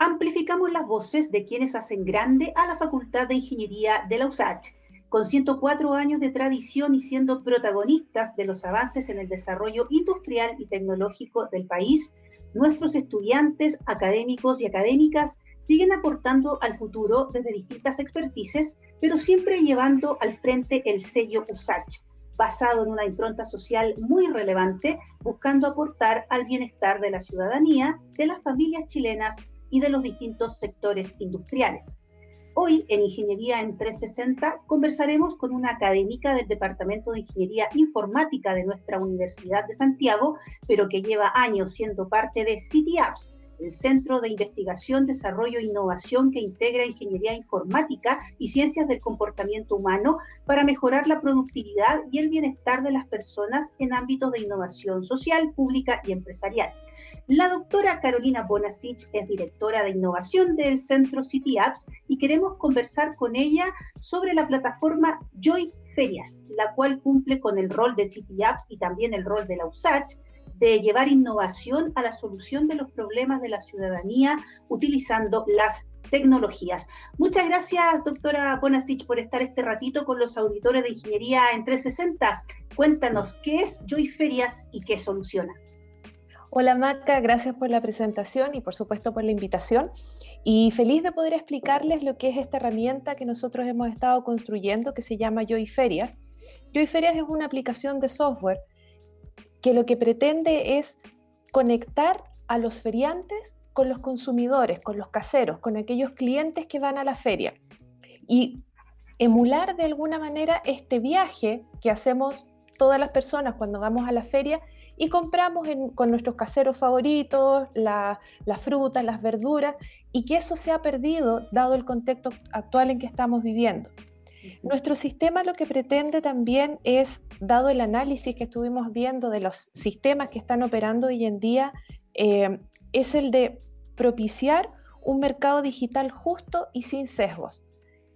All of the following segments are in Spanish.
amplificamos las voces de quienes hacen grande a la Facultad de Ingeniería de la USACH. Con 104 años de tradición y siendo protagonistas de los avances en el desarrollo industrial y tecnológico del país, nuestros estudiantes, académicos y académicas siguen aportando al futuro desde distintas expertices, pero siempre llevando al frente el sello USACH, basado en una impronta social muy relevante, buscando aportar al bienestar de la ciudadanía, de las familias chilenas y de los distintos sectores industriales. Hoy en Ingeniería en 360 conversaremos con una académica del Departamento de Ingeniería Informática de nuestra Universidad de Santiago, pero que lleva años siendo parte de City Apps, el Centro de Investigación, Desarrollo e Innovación que integra ingeniería informática y ciencias del comportamiento humano para mejorar la productividad y el bienestar de las personas en ámbitos de innovación social, pública y empresarial. La doctora Carolina Bonasich es directora de innovación del Centro City Apps y queremos conversar con ella sobre la plataforma Joy Ferias, la cual cumple con el rol de City Apps y también el rol de la USACH de llevar innovación a la solución de los problemas de la ciudadanía utilizando las tecnologías. Muchas gracias, doctora Bonasich, por estar este ratito con los auditores de Ingeniería en 360. Cuéntanos, ¿qué es Joy Ferias y qué soluciona? Hola Maca, gracias por la presentación y por supuesto por la invitación. Y feliz de poder explicarles lo que es esta herramienta que nosotros hemos estado construyendo que se llama Joy Ferias. Joy Ferias es una aplicación de software que lo que pretende es conectar a los feriantes con los consumidores, con los caseros, con aquellos clientes que van a la feria y emular de alguna manera este viaje que hacemos todas las personas cuando vamos a la feria y compramos con nuestros caseros favoritos las frutas, las verduras y que eso se ha perdido dado el contexto actual en que estamos viviendo. Nuestro sistema lo que pretende también es, dado el análisis que estuvimos viendo de los sistemas que están operando hoy en día, eh, es el de propiciar un mercado digital justo y sin sesgos.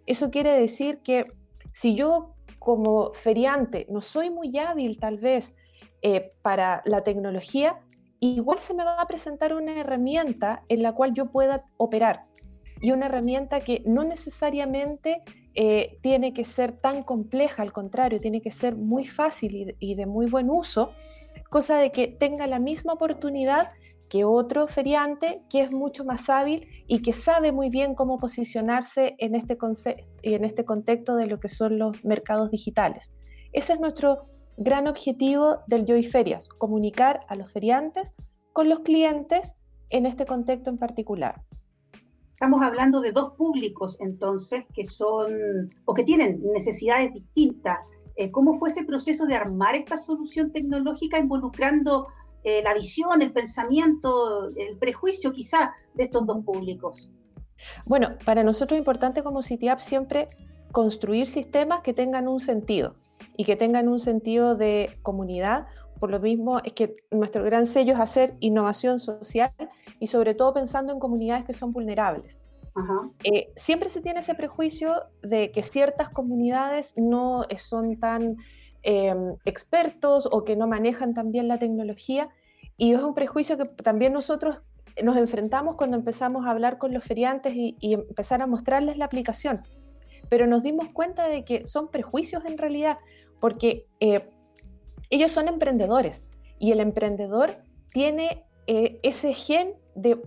Eso quiere decir que si yo como feriante no soy muy hábil tal vez eh, para la tecnología, igual se me va a presentar una herramienta en la cual yo pueda operar y una herramienta que no necesariamente eh, tiene que ser tan compleja, al contrario, tiene que ser muy fácil y de, muy buen uso, cosa de que tenga la misma oportunidad que otro feriante que es mucho más hábil y que sabe muy bien cómo posicionarse en este, este contexto de lo que son los mercados digitales. Ese es nuestro gran objetivo del Joy Ferias, comunicar a los feriantes con los clientes en este contexto en particular. Estamos hablando de dos públicos entonces que son o que tienen necesidades distintas. Eh, ¿Cómo fue ese proceso de armar esta solución tecnológica involucrando eh, la visión, el pensamiento, el prejuicio quizá de estos dos públicos? Bueno, para nosotros es importante como CityApp siempre construir sistemas que tengan un sentido y que tengan un sentido de comunidad. Por lo mismo es que nuestro gran sello es hacer innovación social y sobre todo pensando en comunidades que son vulnerables. Eh, siempre se tiene ese prejuicio de que ciertas comunidades no son tan em, expertos o que no manejan tan bien la tecnología y es un prejuicio que también nosotros nos enfrentamos cuando empezamos a hablar con los feriantes y, empezar a mostrarles la aplicación. Pero nos dimos cuenta de que son prejuicios en realidad, porque eh, ellos son emprendedores y el emprendedor tiene eh, ese gen de,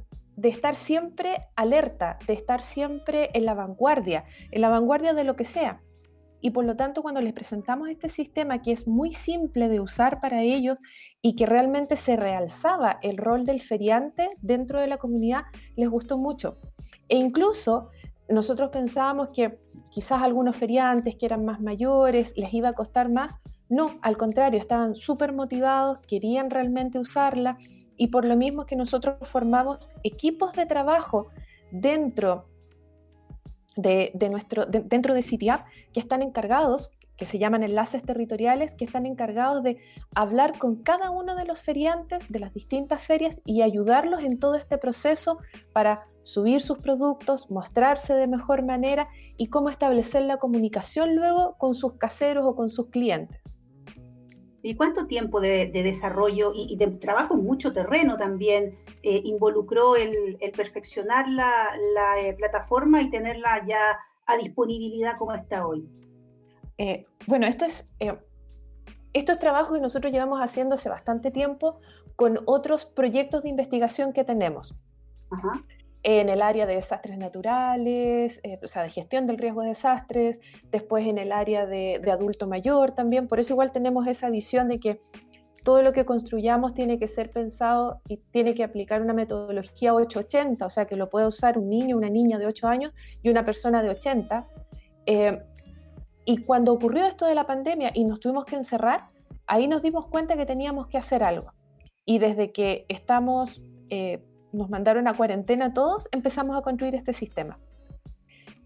estar siempre alerta, de estar siempre en la vanguardia, en la vanguardia de lo que sea. Y por lo tanto, cuando les presentamos este sistema que es muy simple de usar para ellos y que realmente se realzaba el rol del feriante dentro de la comunidad, les gustó mucho. E incluso nosotros pensábamos que quizás algunos feriantes que eran más mayores les iba a costar más. No, al contrario, estaban súper motivados, querían realmente usarla y por lo mismo que nosotros formamos equipos de trabajo dentro de, nuestro, dentro de CityApp que están encargados, que se llaman enlaces territoriales, que están encargados de hablar con cada uno de los feriantes de las distintas ferias y ayudarlos en todo este proceso para subir sus productos, mostrarse de mejor manera y cómo establecer la comunicación luego con sus caseros o con sus clientes. ¿Y cuánto tiempo de, desarrollo y, de trabajo en mucho terreno también eh, involucró el, perfeccionar la, eh, plataforma y tenerla ya a disponibilidad como está hoy? bueno, esto es, esto es trabajo que nosotros llevamos haciendo hace bastante tiempo con otros proyectos de investigación que tenemos. En el área de desastres naturales, o sea, de gestión del riesgo de desastres, después en el área de, de adulto mayor también. Por eso igual tenemos esa visión de que todo lo que construyamos tiene que ser pensado y tiene que aplicar una metodología 880, o sea, que lo puede usar un niño, una niña de 8 años y una persona de 80. Eh, y cuando ocurrió esto de la pandemia y nos tuvimos que encerrar, ahí nos dimos cuenta que teníamos que hacer algo. Y desde que estamos, eh, nos mandaron a cuarentena todos, empezamos a construir este sistema.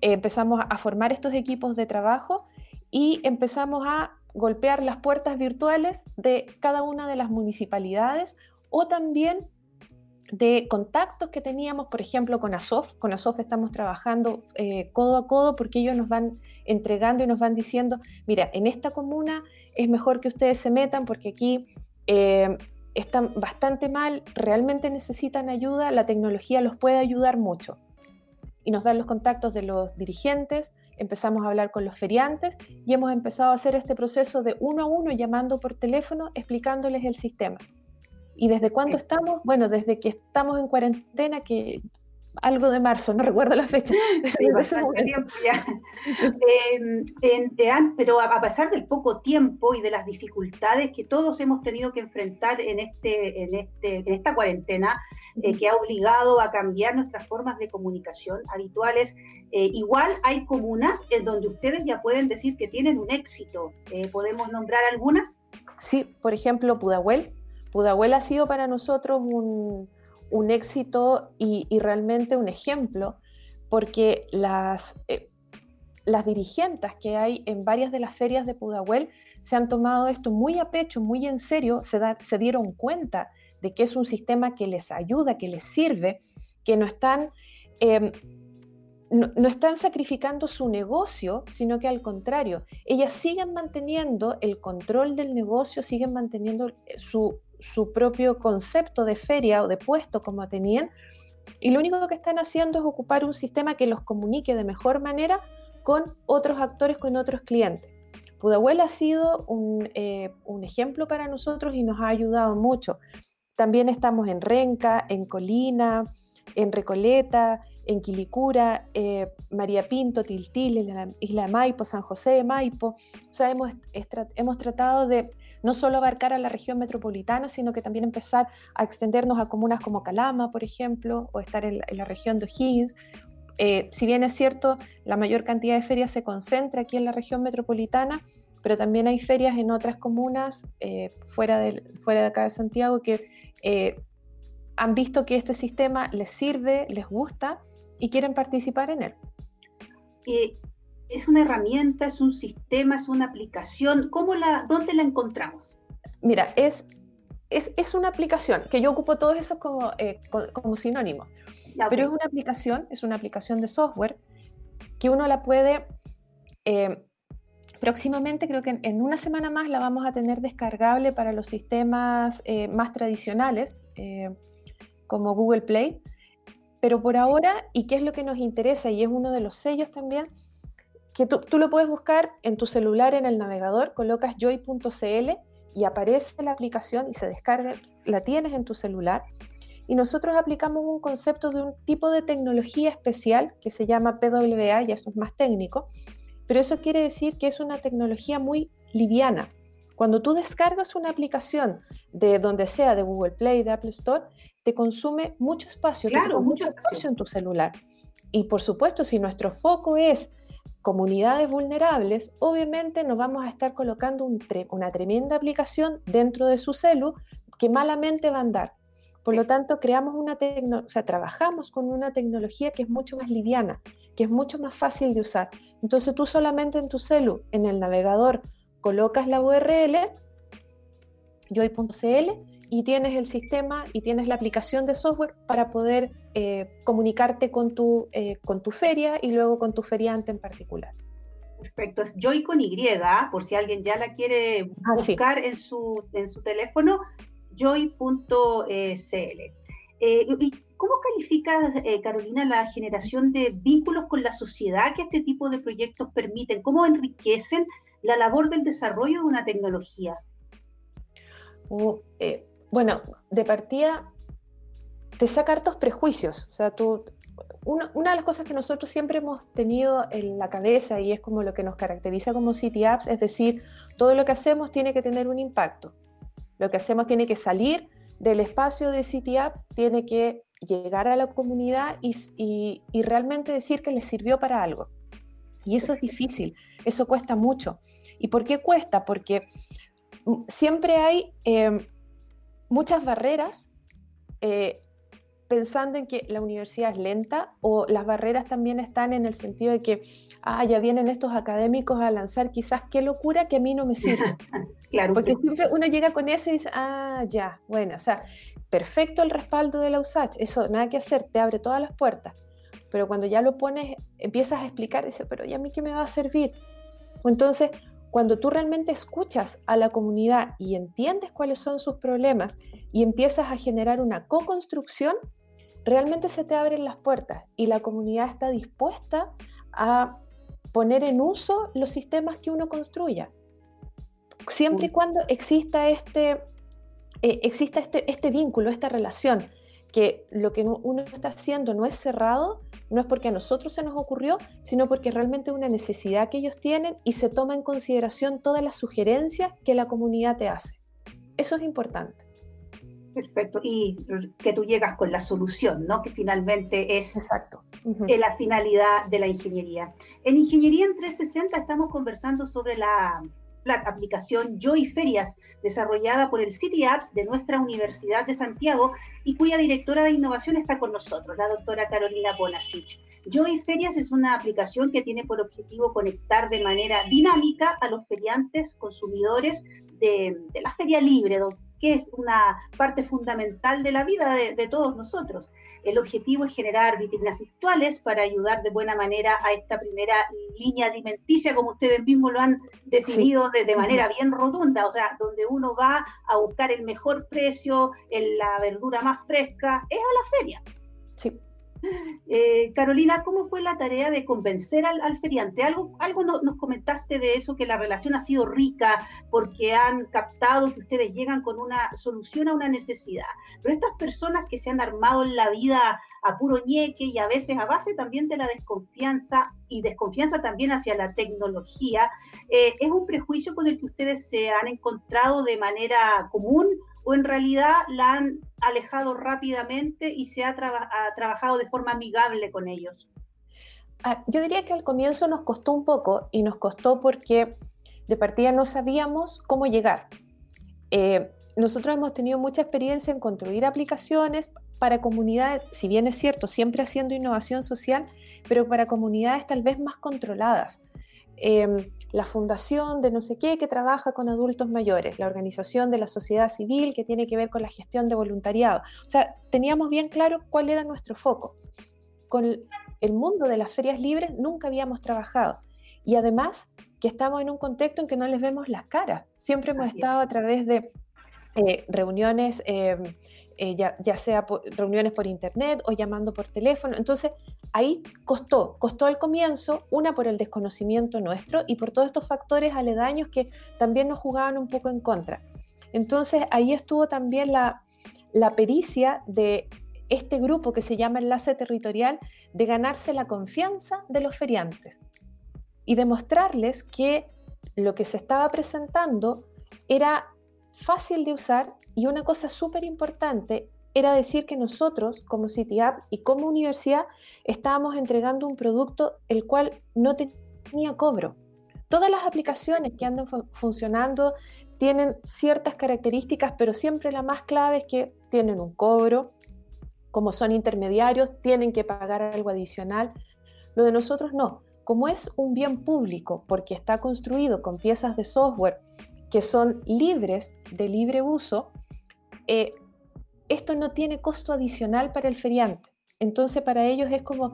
Eh, empezamos a formar estos equipos de trabajo y empezamos a golpear las puertas virtuales de cada una de las municipalidades o también de contactos que teníamos, por ejemplo, con ASOF. Con ASOF estamos trabajando eh, codo a codo porque ellos nos van entregando y nos van diciendo, mira, en esta comuna es mejor que ustedes se metan porque aquí eh, están bastante mal, realmente necesitan ayuda, la tecnología los puede ayudar mucho. Y nos dan los contactos de los dirigentes, empezamos a hablar con los feriantes y hemos empezado a hacer este proceso de uno a uno llamando por teléfono explicándoles el sistema. ¿Y desde cuándo estamos? Bueno, desde que estamos en cuarentena, que algo de marzo, no recuerdo la fecha. Em, pero a pesar del poco tiempo y de las dificultades que todos hemos tenido que enfrentar en, este, en, este, en esta cuarentena, eh, que ha obligado a cambiar nuestras formas de comunicación habituales, eh, igual hay comunas en donde ustedes ya pueden decir que tienen un éxito. Eh, ¿Podemos nombrar algunas? Sí, por ejemplo, Pudahuel. Pudahuel ha sido para nosotros un un éxito y, realmente un ejemplo, porque las, eh, las dirigentes que hay en varias de las ferias de Pudahuel se han tomado esto muy a pecho, muy en serio, se, se dieron cuenta de que es un sistema que les ayuda, que les sirve, que no están... Em, no, están sacrificando su negocio, sino que al contrario, ellas siguen manteniendo el control del negocio, siguen manteniendo su, su propio concepto de feria o de puesto como tenían, y lo único que están haciendo es ocupar un sistema que los comunique de mejor manera con otros actores, con otros clientes. Pudahuel ha sido un, eh, ejemplo para nosotros y nos ha ayudado mucho. También estamos en Renca, en Colina, en Recoleta, en Quilicura, eh, María Pinto, Tiltil, Isla Maipo, San José de Maipo. O sea, hemos, hemos tratado de no solo abarcar a la región metropolitana, sino que también empezar a extendernos a comunas como Calama, por ejemplo, o estar en, la región de O'Higgins. Eh, si bien es cierto, la mayor cantidad de ferias se concentra aquí en la región metropolitana, pero también hay ferias en otras comunas eh, fuera, de, fuera de acá de Santiago que eh, han visto que este sistema les sirve, les gusta y quieren participar en él es una herramienta, es un sistema, es una aplicación. ¿Cómo la, ¿Dónde la encontramos? Mira, es, es, una aplicación, que yo ocupo todos esos como, eh, como sinónimos, pero es una aplicación, es una aplicación de software que uno la puede, eh, próximamente creo que en, una semana más la vamos a tener descargable para los sistemas eh, más tradicionales, como Google Play, pero por ahora, y qué es lo que nos interesa, y es uno de los sellos también, que tú, lo puedes buscar en tu celular en el navegador, colocas joy.cl y aparece la aplicación y se descarga, la tienes en tu celular. Y nosotros aplicamos un concepto de un tipo de tecnología especial que se llama PWA, y eso es más técnico, pero eso quiere decir que es una tecnología muy liviana. Cuando tú descargas una aplicación de donde sea, de Google Play, de Apple Store, te consume mucho espacio, claro, mucho espacio en tu celular. Y por supuesto, si nuestro foco es comunidades vulnerables, obviamente nos vamos a estar colocando una tremenda aplicación dentro de su celu que malamente va a andar. Por lo tanto, creamos una o sea, trabajamos con una tecnología que es mucho más liviana, que es mucho más fácil de usar. Entonces tú solamente en tu celu, en el navegador, colocas la URL joy.cl y tienes el sistema y tienes la aplicación de software para poder eh, comunicarte con tu, eh, con tu feria y luego con tu feriante en particular. Perfecto, es Joy con Y, ¿ah? por si alguien ya la quiere ah, buscar en, su, en su teléfono, joy.cl. Eh, ¿Y cómo califica, eh, Carolina, la generación de vínculos con la sociedad que este tipo de proyectos permiten? ¿Cómo enriquecen la labor del desarrollo de una tecnología? Uh, bueno, de partida te saca hartos prejuicios. O sea, tú, una, una, de las cosas que nosotros siempre hemos tenido en la cabeza y es como lo que nos caracteriza como City Apps, es decir, todo lo que hacemos tiene que tener un impacto. Lo que hacemos tiene que salir del espacio de City Apps, tiene que llegar a la comunidad y, y, realmente decir que les sirvió para algo. Y eso es difícil, eso cuesta mucho. ¿Y por qué cuesta? Porque siempre hay eh, muchas barreras eh, pensando en que la universidad es lenta o las barreras también están en el sentido de que, ah, ya vienen estos académicos a lanzar quizás qué locura que a mí no me sirve. claro. Porque siempre uno llega con eso y dice, ah, ya, bueno, o sea, perfecto el respaldo de la USACH, eso nada que hacer, te abre todas las puertas. Pero cuando ya lo pones, empiezas a explicar, dice, pero ¿y a mí qué me va a servir? Entonces, cuando tú realmente escuchas a la comunidad y entiendes cuáles son sus problemas y empiezas a generar una co-construcción, realmente se te abren las puertas y la comunidad está dispuesta a poner en uso los sistemas que uno construya. Siempre y cuando exista este, eh, exista este, este vínculo, esta relación, que lo que uno está haciendo no es cerrado, no es porque a nosotros se nos ocurrió, sino porque realmente es una necesidad que ellos tienen y se toma en consideración todas las sugerencias que la comunidad te hace. Eso es importante. Perfecto. Y que tú llegas con la solución, ¿no? Que finalmente es Exacto. la finalidad de la ingeniería. En Ingeniería en 360 estamos conversando sobre la, la, aplicación Joy Ferias, desarrollada por el City Apps de nuestra Universidad de Santiago y cuya directora de innovación está con nosotros, la doctora Carolina Bonasich. Joy Ferias es una aplicación que tiene por objetivo conectar de manera dinámica a los feriantes consumidores de, de la feria libre, que es una parte fundamental de la vida de, todos nosotros. El objetivo es generar vitrinas virtuales para ayudar de buena manera a esta primera línea alimenticia, como ustedes mismos lo han definido de, manera bien rotunda, o sea, donde uno va a buscar el mejor precio, la verdura más fresca, es a la feria. Eh, Carolina, ¿cómo fue la tarea de convencer al, feriante? Algo, algo nos comentaste de eso, que la relación ha sido rica porque han captado que ustedes llegan con una solución a una necesidad. Pero estas personas que se han armado en la vida a puro ñeque y a veces a base también de la desconfianza y desconfianza también hacia la tecnología, eh, ¿es un prejuicio con el que ustedes se han encontrado de manera común o en realidad la han alejado rápidamente y se ha, trabajado de forma amigable con ellos? Ah, yo diría que al comienzo nos costó un poco y nos costó porque de partida no sabíamos cómo llegar. Eh, nosotros hemos tenido mucha experiencia en construir aplicaciones para comunidades, si bien es cierto, siempre haciendo innovación social, pero para comunidades tal vez más controladas. Em, la fundación de no sé qué que trabaja con adultos mayores, la organización de la sociedad civil que tiene que ver con la gestión de voluntariado. O sea, teníamos bien claro cuál era nuestro foco. Con el mundo de las ferias libres nunca habíamos trabajado. Y además que estamos en un contexto en que no les vemos las caras. Siempre hemos estado a través de eh, reuniones, em, eh, ya, ya, sea reuniones por internet o llamando por teléfono. Entonces, ahí costó, costó al comienzo, una por el desconocimiento nuestro y por todos estos factores aledaños que también nos jugaban un poco en contra. Entonces ahí estuvo también la, pericia de este grupo que se llama Enlace Territorial de ganarse la confianza de los feriantes y demostrarles que lo que se estaba presentando era fácil de usar y una cosa súper importante era decir que nosotros, como CityApp y como universidad, estábamos entregando un producto el cual no tenía cobro. Todas las aplicaciones que andan funcionando tienen ciertas características, pero siempre la más clave es que tienen un cobro, como son intermediarios, tienen que pagar algo adicional. Lo de nosotros no. Como es un bien público, porque está construido con piezas de software que son libres de libre uso, eh, esto no tiene costo adicional para el feriante. Entonces para ellos es como,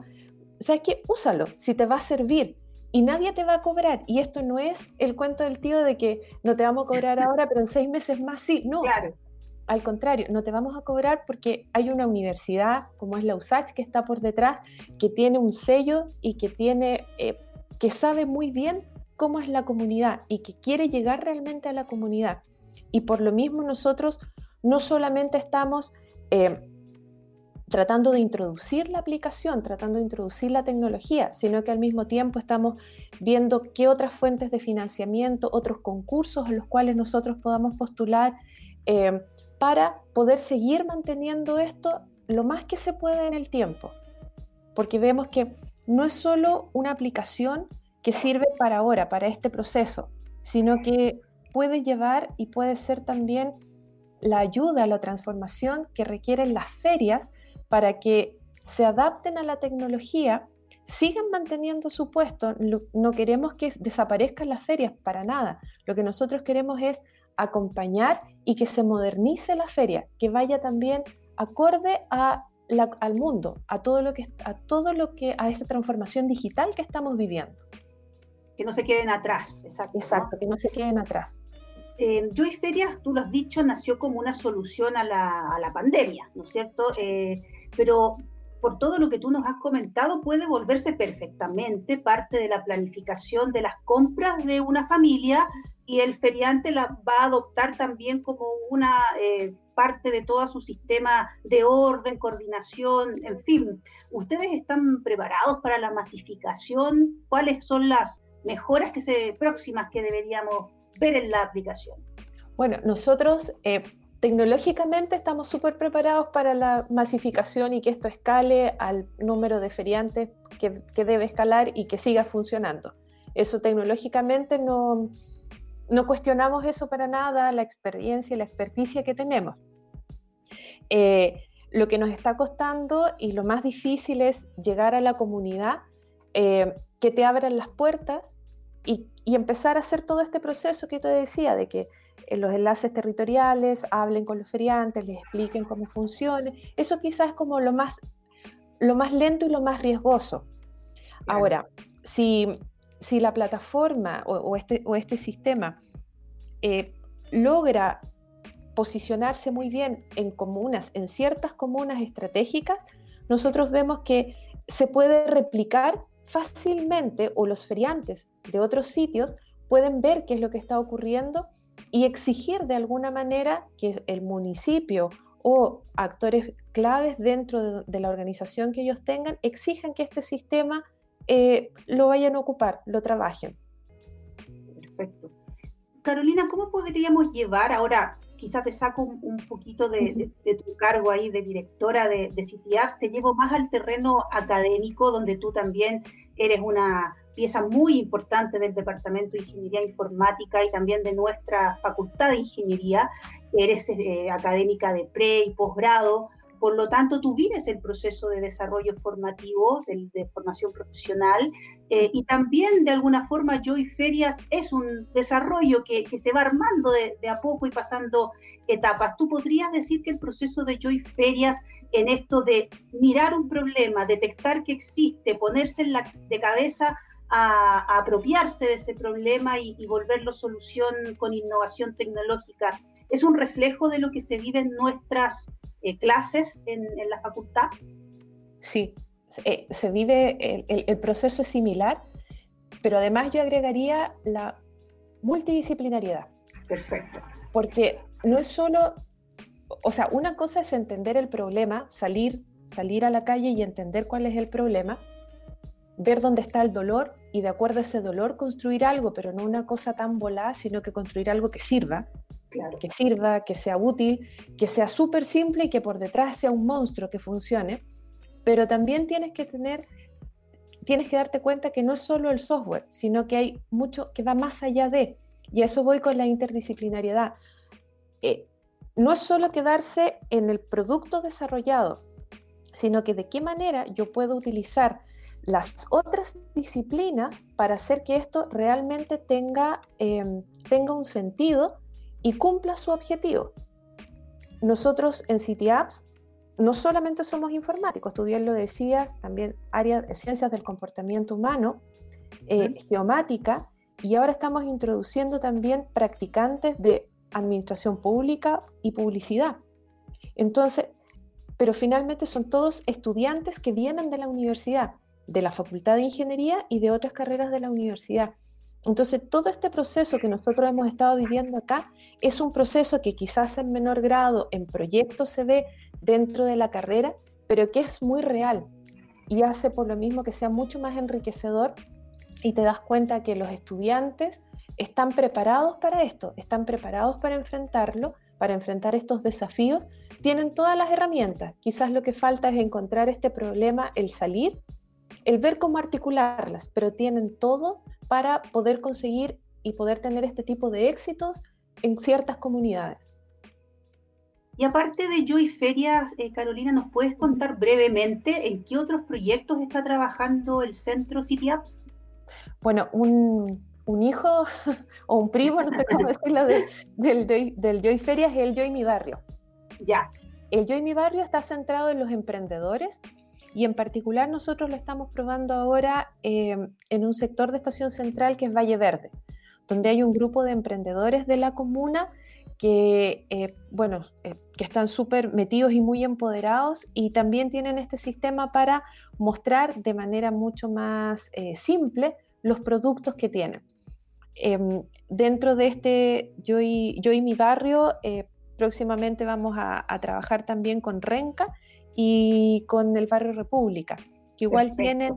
¿sabes qué? Úsalo, si te va a servir. Y nadie te va a cobrar. Y esto no es el cuento del tío de que no te vamos a cobrar ahora, pero en seis meses más sí. No. Claro. al contrario, no te vamos a cobrar porque hay una universidad como es la USACH que está por detrás, que tiene un sello y que tiene, eh, que sabe muy bien cómo es la comunidad y que quiere llegar realmente a la comunidad. Y por lo mismo nosotros no solamente estamos eh, tratando de introducir la aplicación, tratando de introducir la tecnología, sino que al mismo tiempo estamos viendo qué otras fuentes de financiamiento, otros concursos a los cuales nosotros podamos postular eh, para poder seguir manteniendo esto lo más que se pueda en el tiempo. Porque vemos que no es solo una aplicación que sirve para ahora, para este proceso, sino que puede llevar y puede ser también la ayuda, la transformación que requieren las ferias para que se adapten a la tecnología, sigan manteniendo su puesto. No queremos que desaparezcan las ferias para nada. Lo que nosotros queremos es acompañar y que se modernice la feria, que vaya también acorde a al mundo, a todo lo que a todo lo que a esta transformación digital que estamos viviendo. Que no se queden atrás, exacto. Exacto, que no se queden atrás. Eh, Joy Ferias, tú lo has dicho, nació como una solución a la, a la pandemia, ¿no es cierto? Eh, pero por todo lo que tú nos has comentado, puede volverse perfectamente parte de la planificación de las compras de una familia y el feriante la va a adoptar también como una eh, parte de todo su sistema de orden, coordinación, en fin. ¿Ustedes están preparados para la masificación? ¿Cuáles son las mejoras que se, próximas que deberíamos ver en la aplicación? Bueno, nosotros eh, Tecnológicamente estamos súper preparados para la masificación y que esto escale al número de feriantes que, debe escalar y que siga funcionando. Eso tecnológicamente no, no cuestionamos eso para nada, la experiencia y la experticia que tenemos. Eh, lo que nos está costando y lo más difícil es llegar a la comunidad, eh, que te abran las puertas y, y, empezar a hacer todo este proceso que te decía, de que en los enlaces territoriales, hablen con los feriantes, les expliquen cómo funciona. Eso quizás es como lo más, lo más lento y lo más riesgoso. Ahora, si, si la plataforma o, este, o este sistema eh, logra posicionarse muy bien en comunas, en ciertas comunas estratégicas, nosotros vemos que se puede replicar fácilmente o los feriantes de otros sitios pueden ver qué es lo que está ocurriendo y exigir de alguna manera que el municipio o actores claves dentro de, la organización que ellos tengan exijan que este sistema eh, lo vayan a ocupar, lo trabajen. Perfecto. Carolina, ¿cómo podríamos llevar ahora, quizás te saco un, poquito de, tu cargo ahí de directora de, de CityApps, te llevo más al terreno académico, donde tú también eres una pieza muy importante del Departamento de Ingeniería Informática y también de nuestra Facultad de Ingeniería. Eres eh, académica de pre y posgrado, por lo tanto tú vives el proceso de desarrollo formativo, de, formación profesional, eh, y también de alguna forma Joy Ferias es un desarrollo que, se va armando de, a poco y pasando etapas. ¿Tú podrías decir que el proceso de Joy Ferias en esto de mirar un problema, detectar que existe, ponerse de cabeza a, apropiarse de ese problema y, volverlo solución con innovación tecnológica. ¿Es un reflejo de lo que se vive en nuestras eh, clases en, la facultad? Sí, eh, se vive, el, el, proceso es similar, pero además yo agregaría la multidisciplinariedad. Perfecto. Porque no es solo, o sea, una cosa es entender el problema, salir, salir a la calle y entender cuál es el problema, ver dónde está el dolor y de acuerdo a ese dolor construir algo, pero no una cosa tan volada, sino que construir algo que sirva, que sirva, que sea útil, que sea súper simple y que por detrás sea un monstruo que funcione, pero también tienes que tener, tienes que darte cuenta que no es solo el software, sino que hay mucho que va más allá de, y a eso voy con la interdisciplinariedad. Eh, no es solo quedarse en el producto desarrollado, sino que de qué manera yo puedo utilizar las otras disciplinas para hacer que esto realmente tenga, em, tenga un sentido y cumpla su objetivo. Nosotros en City Apps no solamente somos informáticos, tú bien lo decías, también área de ciencias del comportamiento humano, eh, geomática, y ahora estamos introduciendo también practicantes de administración pública y publicidad. Entonces, pero finalmente son todos estudiantes que vienen de la universidad, de la Facultad de Ingeniería y de otras carreras de la universidad. Entonces, todo este proceso que nosotros hemos estado viviendo acá es un proceso que quizás en menor grado en proyectos se ve dentro de la carrera, pero que es muy real y hace por lo mismo que sea mucho más enriquecedor y te das cuenta que los estudiantes están preparados para esto, están preparados para enfrentarlo, para enfrentar estos desafíos, tienen todas las herramientas. Quizás lo que falta es encontrar este problema, el salir, el ver cómo articularlas, pero tienen todo para poder conseguir y poder tener este tipo de éxitos en ciertas comunidades. Y aparte de Joy Ferias, eh, Carolina, ¿nos puedes contar brevemente en qué otros proyectos está trabajando el centro City Apps? Bueno, un, hijo o un primo, no sé cómo decirlo, del, del Joy Ferias es el Joy Mi Barrio. Ya. El Joy Mi Barrio está centrado en los emprendedores y en particular nosotros lo estamos probando ahora em, en un sector de Estación Central que es Valle Verde, donde hay un grupo de emprendedores de la comuna que, eh, bueno, eh, que están súper metidos y muy empoderados y también tienen este sistema para mostrar de manera mucho más eh, simple los productos que tienen. Em, dentro de este Yo y, Yo y mi barrio, próximamente vamos a, trabajar también con Renca y con el barrio República, que igual tienen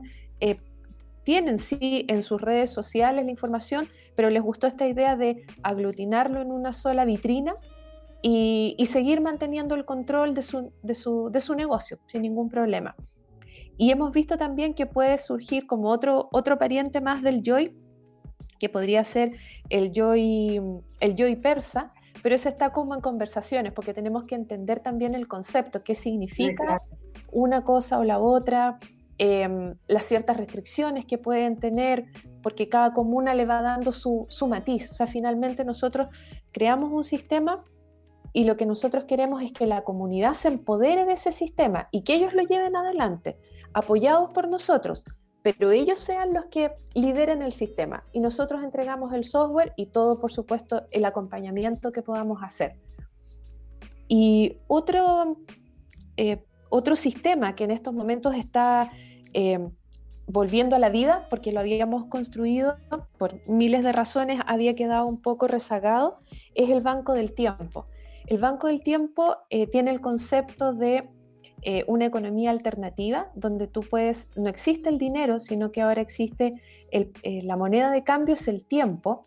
tienen sí en sus redes sociales la información, pero les gustó esta idea de aglutinarlo en una sola vitrina y, seguir manteniendo el control de su, de, su, negocio sin ningún problema. Y hemos visto también que puede surgir como otro, otro pariente más del Joy, que podría ser el Joy, el Joy persa, pero ese está como en conversaciones, porque tenemos que entender también el concepto, qué significa una cosa o la otra, Em, las ciertas restricciones que pueden tener, porque cada comuna le va dando su, su matiz. O sea, finalmente nosotros creamos un sistema y lo que nosotros queremos es que la comunidad se empodere de ese sistema y que ellos lo lleven adelante, apoyados por nosotros, pero ellos sean los que lideren el sistema y nosotros entregamos el software y todo, por supuesto, el acompañamiento que podamos hacer. Y otro, eh, otro sistema que en estos momentos está eh, volviendo a la vida, porque lo habíamos construido por miles de razones, había quedado un poco rezagado, es el Banco del Tiempo. El Banco del Tiempo eh, tiene el concepto de eh, una economía alternativa, donde tú puedes, no existe el dinero, sino que ahora existe la moneda de cambio, es el tiempo,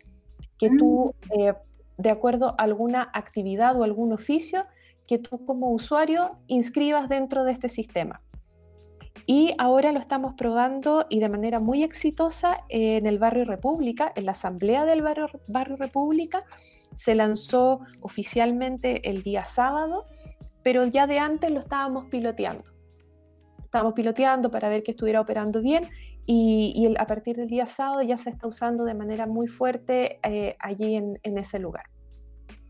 que tú, mm. de acuerdo a alguna actividad o algún oficio, que tú como usuario inscribas dentro de este sistema. Y ahora lo estamos probando y de manera muy exitosa en el barrio República, en la asamblea del barrio, barrio República. Se lanzó oficialmente el día sábado, pero ya de antes lo estábamos piloteando. Estábamos piloteando para ver que estuviera operando bien y, a partir del día sábado ya se está usando de manera muy fuerte eh, allí en, en ese lugar.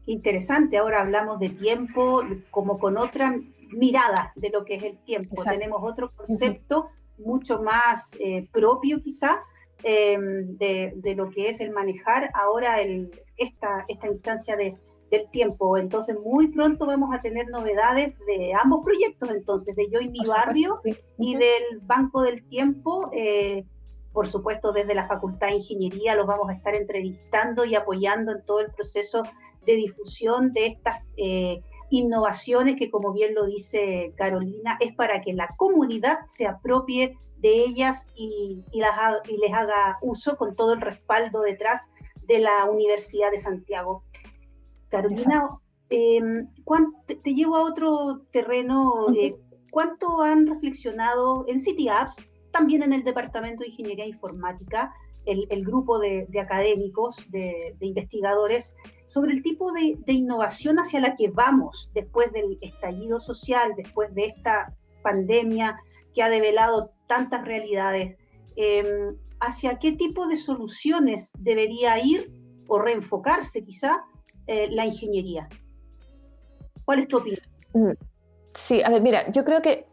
Interesante, ahora hablamos de tiempo como con otra mirada de lo que es el tiempo. Tenemos otro concepto mucho más eh, propio quizá em, de, lo que es el manejar ahora el, esta, esta instancia de, del tiempo. Entonces muy pronto vamos a tener novedades de ambos proyectos, entonces de Yo y mi barrio y del Banco del Tiempo. Eh, por supuesto, desde la Facultad de Ingeniería los vamos a estar entrevistando y apoyando en todo el proceso de difusión de estas eh, innovaciones que, como bien lo dice Carolina, es para que la comunidad se apropie de ellas y, las, y les haga uso con todo el respaldo detrás de la Universidad de Santiago. Carolina, em, te, llevo a otro terreno. Eh, ¿Cuánto han reflexionado en City Apps, también en el Departamento de Ingeniería Informática, el, grupo de, académicos, de, investigadores, sobre el tipo de, innovación hacia la que vamos después del estallido social, después de esta pandemia que ha develado tantas realidades. Em, ¿Hacia qué tipo de soluciones debería ir o reenfocarse quizá eh, la ingeniería? ¿Cuál es tu opinión? Mm, sí, a ver, mira, yo creo que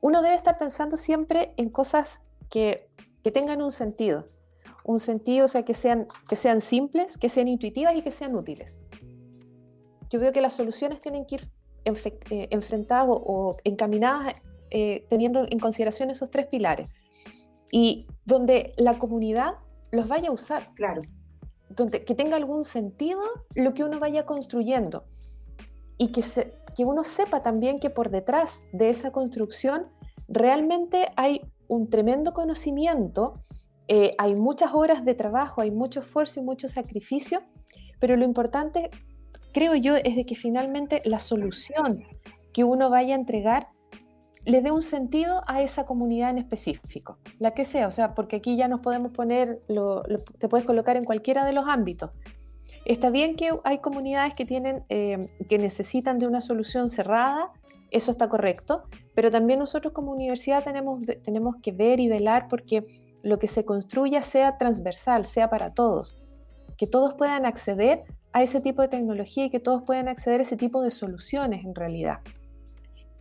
uno debe estar pensando siempre en cosas que que tengan un sentido. Un sentido, o sea, que sean, que sean simples, que sean intuitivas y que sean útiles. yo veo que las soluciones tienen que ir eh, enfrentadas o, encaminadas eh, teniendo en consideración esos tres pilares. Y donde la comunidad los vaya a usar. Claro. Donde, que tenga algún sentido lo que uno vaya construyendo. Y que, se, que uno sepa también que por detrás de esa construcción realmente hay un tremendo conocimiento, eh, hay muchas horas de trabajo, hay mucho esfuerzo y mucho sacrificio, pero lo importante, creo yo, es de que finalmente la solución que uno vaya a entregar le dé un sentido a esa comunidad en específico, la que sea, o sea, porque aquí ya nos podemos poner, te puedes colocar en cualquiera de los ámbitos. Está bien que hay comunidades que, tienen, eh, que necesitan de una solución cerrada, eso está correcto, pero también nosotros como universidad tenemos, tenemos que ver y velar porque lo que se construya sea transversal, sea para todos, que todos puedan acceder a ese tipo de tecnología y que todos puedan acceder a ese tipo de soluciones en realidad.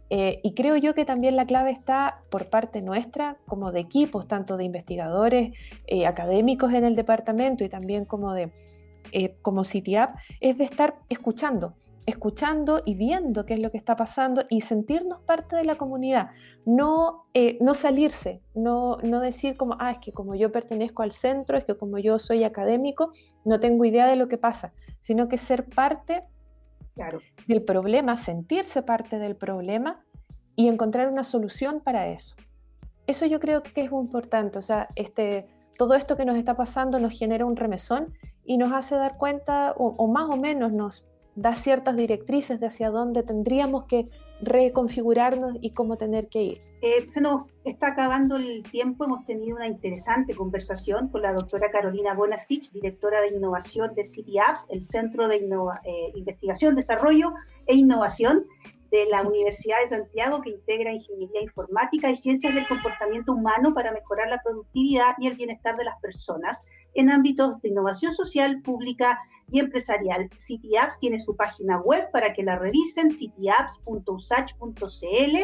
Eh, y creo yo que también la clave está por parte nuestra, como de equipos, tanto de investigadores, eh, académicos en el departamento y también como de eh, como CityApp, es de estar escuchando, escuchando y viendo qué es lo que está pasando y sentirnos parte de la comunidad. No, no salirse, no, no decir como, ah, es que como yo pertenezco al centro, es que como yo soy académico, no tengo idea de lo que pasa, sino que ser parte del problema, sentirse parte del problema y encontrar una solución para eso. Eso yo creo que es muy importante, o sea, este, todo esto que nos está pasando nos genera un remesón y nos hace dar cuenta, o más o menos nos da ciertas directrices de hacia dónde tendríamos que reconfigurarnos y cómo tener que ir. Eh, se nos está acabando el tiempo, hemos tenido una interesante conversación con la doctora Carolina Bonasich, directora de innovación de City Apps, el Centro de eh, Investigación, Desarrollo e Innovación de la Universidad de Santiago, que integra ingeniería informática y ciencias del comportamiento humano para mejorar la productividad y el bienestar de las personas en ámbitos de innovación social, pública y empresarial. CityApps tiene su página web para que la revisen, cityapps.usach.cl.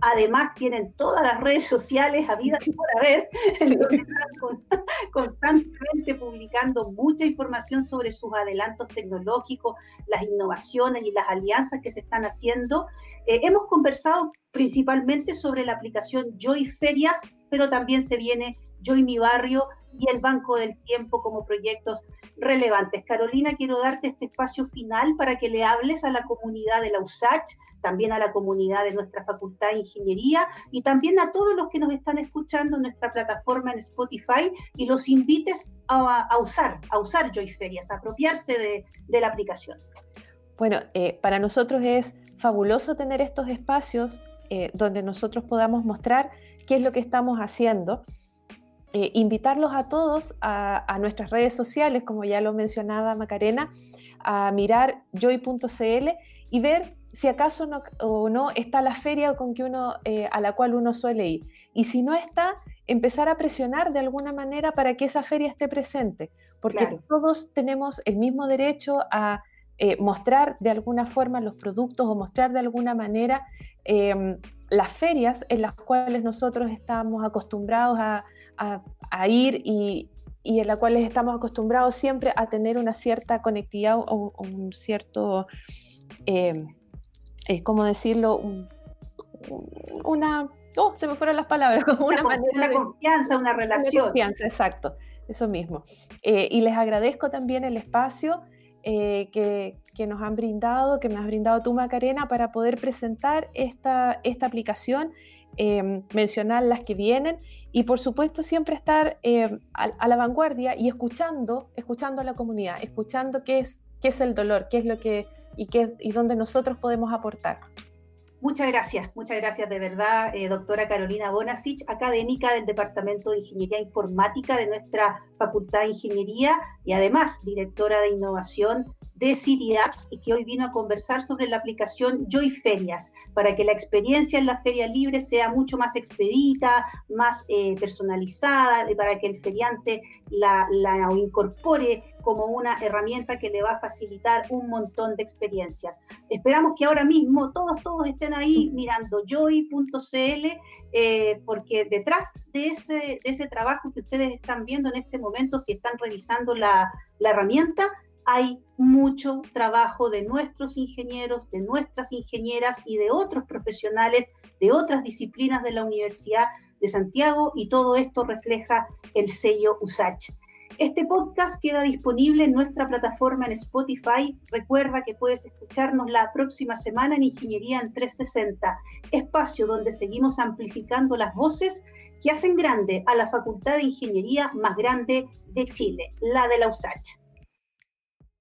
Además, tienen todas las redes sociales habidas por haber, constantemente publicando mucha información sobre sus adelantos tecnológicos, las innovaciones y las alianzas que se están haciendo. Eh, hemos conversado principalmente sobre la aplicación Joy Ferias, pero también se viene Joy Mi Barrio y el Banco del Tiempo como proyectos relevantes. Carolina, quiero darte este espacio final para que le hables a la comunidad de la USACH, también a la comunidad de nuestra Facultad de Ingeniería y también a todos los que nos están escuchando en nuestra plataforma en Spotify y los invites a, usar, a usar Joyferias, a apropiarse de, la aplicación. Bueno, eh, para nosotros es fabuloso tener estos espacios eh, donde nosotros podamos mostrar qué es lo que estamos haciendo eh, invitarlos a todos a, nuestras redes sociales, como ya lo mencionaba Macarena, a mirar joy.cl y ver si acaso no, o no está la feria con que uno, eh, a la cual uno suele ir. Y si no está, empezar a presionar de alguna manera para que esa feria esté presente, porque todos tenemos el mismo derecho a eh, mostrar de alguna forma los productos o mostrar de alguna manera em, las ferias en las cuales nosotros estamos acostumbrados a, a, ir y, y, en la cual estamos acostumbrados siempre a tener una cierta conectividad o, un cierto, eh, eh, ¿cómo decirlo? una, oh, se me fueron las palabras, como una, manera confianza, una relación. confianza, exacto, eso mismo. Eh, y les agradezco también el espacio. que, que, nos han brindado, que me has brindado tú, Macarena, para poder presentar esta, esta aplicación Em, mencionar las que vienen y por supuesto siempre estar em, a, la vanguardia y escuchando, escuchando a la comunidad, escuchando qué es, qué es el dolor, qué es lo que y, qué, y dónde nosotros podemos aportar. Muchas gracias, muchas gracias de verdad, eh, doctora Carolina Bonasich, académica del Departamento de Ingeniería Informática de nuestra Facultad de Ingeniería y además directora de Innovación de City Apps y que hoy vino a conversar sobre la aplicación Joy Ferias para que la experiencia en la feria libre sea mucho más expedita, más eh, personalizada, y para que el feriante la incorpore como una herramienta que le va a facilitar un montón de experiencias. Esperamos que ahora mismo todos, todos estén ahí mirando joy.cl, eh, porque detrás de ese, de ese trabajo que ustedes están viendo en este momento, si están revisando la, la herramienta, hay mucho trabajo de nuestros ingenieros, de nuestras ingenieras y de otros profesionales de otras disciplinas de la Universidad de Santiago y todo esto refleja el sello USACH. Este podcast queda disponible en nuestra plataforma en Spotify. Recuerda que puedes escucharnos la próxima semana en Ingeniería en 360, espacio donde seguimos amplificando las voces que hacen grande a la Facultad de Ingeniería más grande de Chile, la de la USACH.